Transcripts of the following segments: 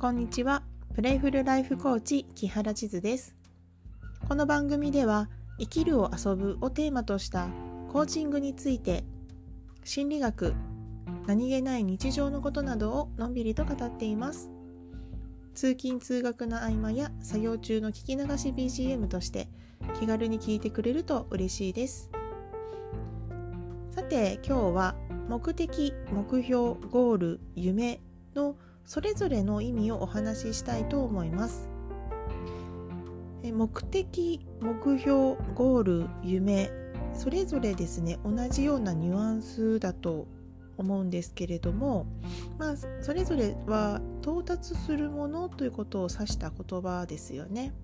こんにちは。プレイフルライフコーチ木原千鶴です。この番組では生きるを遊ぶをテーマとしたコーチングについて心理学何気ない日常のことなどをのんびりと語っています。通勤通学の合間や作業中の聞き流し BGM として気軽に聞いてくれると嬉しいです。さて今日は目的目標ゴール夢のそれぞれの意味をお話ししたいと思います目的目標ゴール夢それぞれですね同じようなニュアンスだと思うんですけれども、まあ、それぞれは到達するものということを指した言葉ですよね。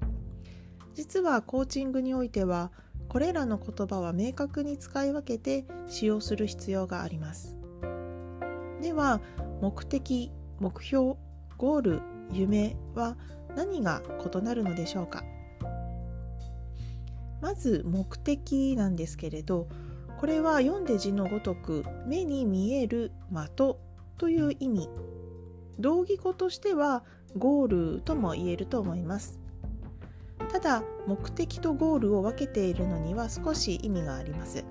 実はコーチングにおいてはこれらの言葉は明確に使い分けて使用する必要があります。では目的目標ゴール夢は何が異なるのでしょうか？まず目的なんですけれどこれは読んで字のごとく目に見える的という意味。同義語としてはゴールとも言えると思います。ただ目的とゴールを分けているのには少し意味があります。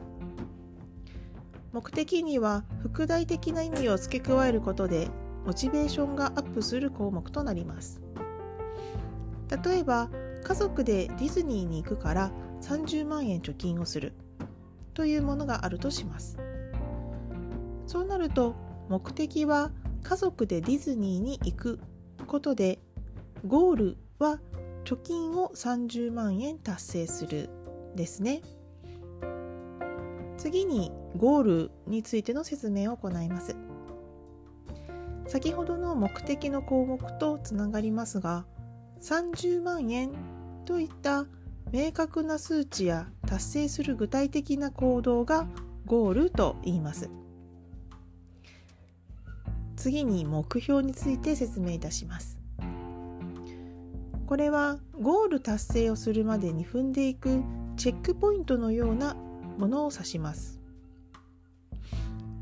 目的には副題的な意味を付け加えることでモチベーションがアップする項目となります。例えば家族でディズニーに行くから30万円貯金をするというものがあるとします。そうなると目的は家族でディズニーに行くことでゴールは貯金を30万円達成するですね。次にゴールについての説明を行います。先ほどの目的の項目とつながりますが30万円といった明確な数値や達成する具体的な行動がゴールと言います。次に目標について説明いたします。これはゴール達成をするまでに踏んでいくチェックポイントのようなものを指します。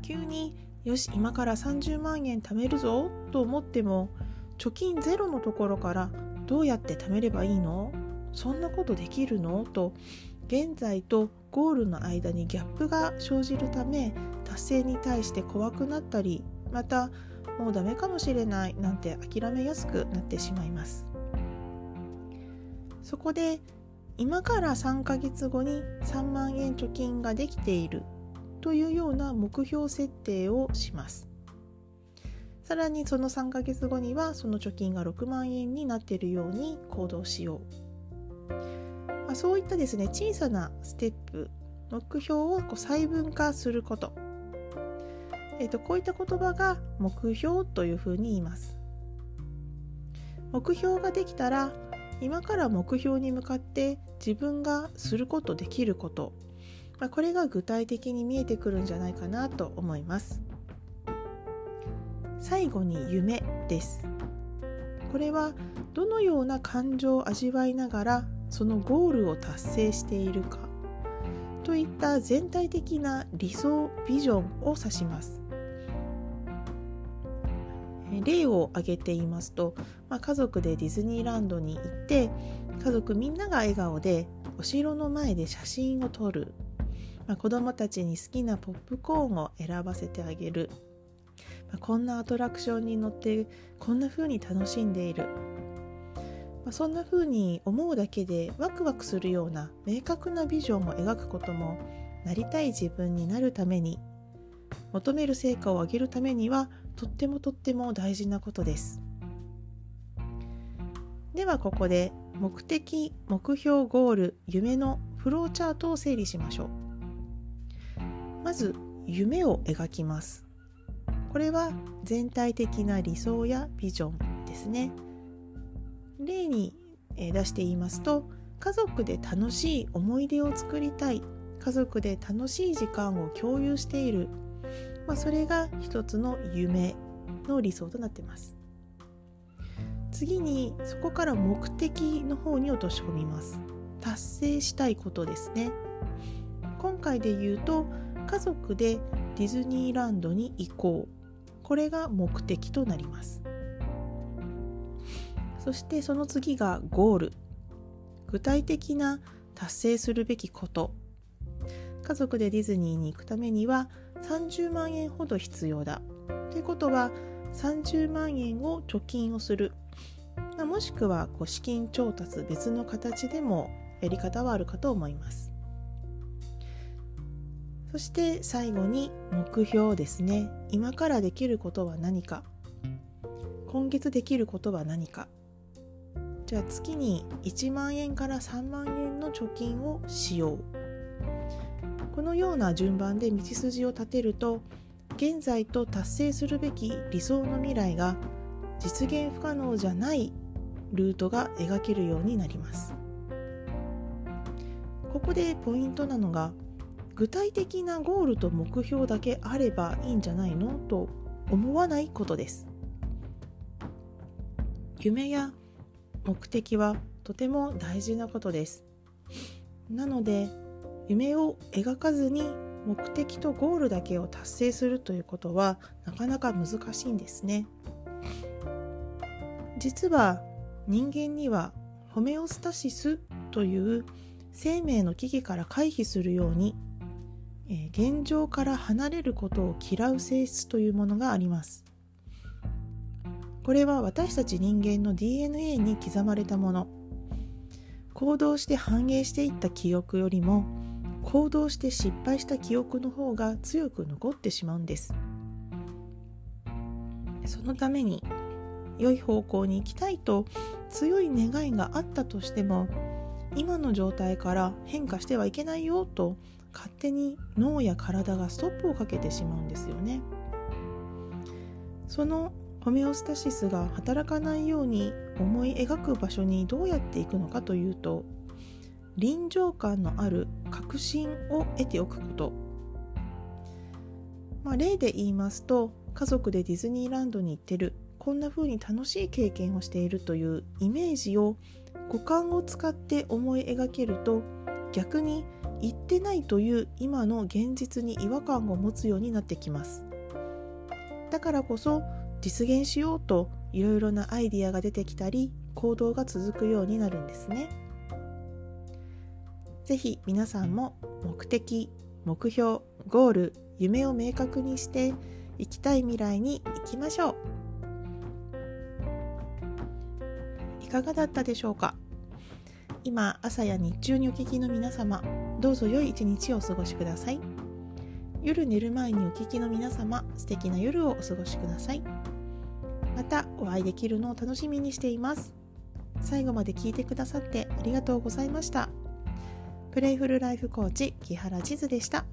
急によし今から30万円貯めるぞと思っても貯金ゼロのところからどうやって貯めればいいの？そんなことできるの？と現在とゴールの間にギャップが生じるため達成に対して怖くなったりまたもうダメかもしれないなんて諦めやすくなってしまいます。そこで今から3ヶ月後に3万円貯金ができている。というような目標設定をします。さらにその3ヶ月後にはその貯金が6万円になっているように行動しよう。まあ、そういったですね小さなステップ目標をこう細分化すること、えーと、こういった言葉が目標というふうに言います。目標ができたら今から目標に向かって自分がすることできること、まあ、これが具体的に見えてくるんじゃないかなと思います。最後に夢です。これはどのような感情を味わいながらそのゴールを達成しているか。といった全体的な理想ビジョンを指します。例を挙げて言いますと、まあ、家族でディズニーランドに行って家族みんなが笑顔でお城の前で写真を撮る、まあ、子どもたちに好きなポップコーンを選ばせてあげる、まあ、こんなアトラクションに乗ってこんな風に楽しんでいる。まあ、そんな風に思うだけでワクワクするような明確なビジョンを描くこともなりたい自分になるために求める成果を上げるためにはとってもとっても大事なことです。ではここで目的目標ゴール夢のフローチャートを整理しましょう。まず夢を描きます。これは全体的な理想やビジョンですね。例に出して言いますと家族で楽しい思い出を作りたい。家族で楽しい時間を共有している、まあ、それが一つの夢の理想となっています。次にそこから目的の方に落とし込みます。達成したいことですね。今回で言うと家族でディズニーランドに行こう。これが目的となります。そしてその次がゴール。具体的な達成するべきこと。家族でディズニーに行くためには30万円ほど必要だ。ということは30万円を貯金をする。もしくはこう資金調達別の形でもやり方はあるかと思います。そして最後に目標ですね。今からできることは何か。今月できることは何か。じゃあ月に1万円から3万円の貯金をしよう。このような順番で道筋を立てると現在と達成するべき理想の未来が実現不可能じゃないルートが描けるようになります。ここでポイントなのが具体的なゴールと目標だけあればいいんじゃないのと思わないことです。夢や目的はとても大事なことです。なので夢を描かずに目的とゴールだけを達成するということはなかなか難しいんですね。実は人間にはホメオスタシスという生命の危機から回避するように、え、現状から離れることを嫌う性質というものがあります。これは私たち人間の DNA に刻まれたもの。行動して反映していった記憶よりも行動して失敗した記憶の方が強く残ってしまうんです。そのために良い方向に行きたいと強い願いがあったとしても今の状態から変化してはいけないよと勝手に脳や体がストップをかけてしまうんですよね。そのホメオスタシスが働かないように思い描く場所にどうやっていくのかというと臨場感のある確信を得ておくこと、まあ、例で言いますと家族でディズニーランドに行ってるこんな風に楽しい経験をしているというイメージを五感を使って思い描けると逆に行ってないという今の現実に違和感を持つようになってきますだからこそ実現しようといろいろなアイディアが出てきたり行動が続くようになるんですね。ぜひ皆さんも目的、目標、ゴール、夢を明確にして生きたい未来に行きましょう。いかがだったでしょうか？今朝や日中にお聞きの皆様どうぞ良い一日をお過ごしください。夜寝る前にお聞きの皆様素敵な夜をお過ごしください。またお会いできるのを楽しみにしています。最後まで聞いてくださってありがとうございました。プレイフルライフコーチ木原千鶴でした。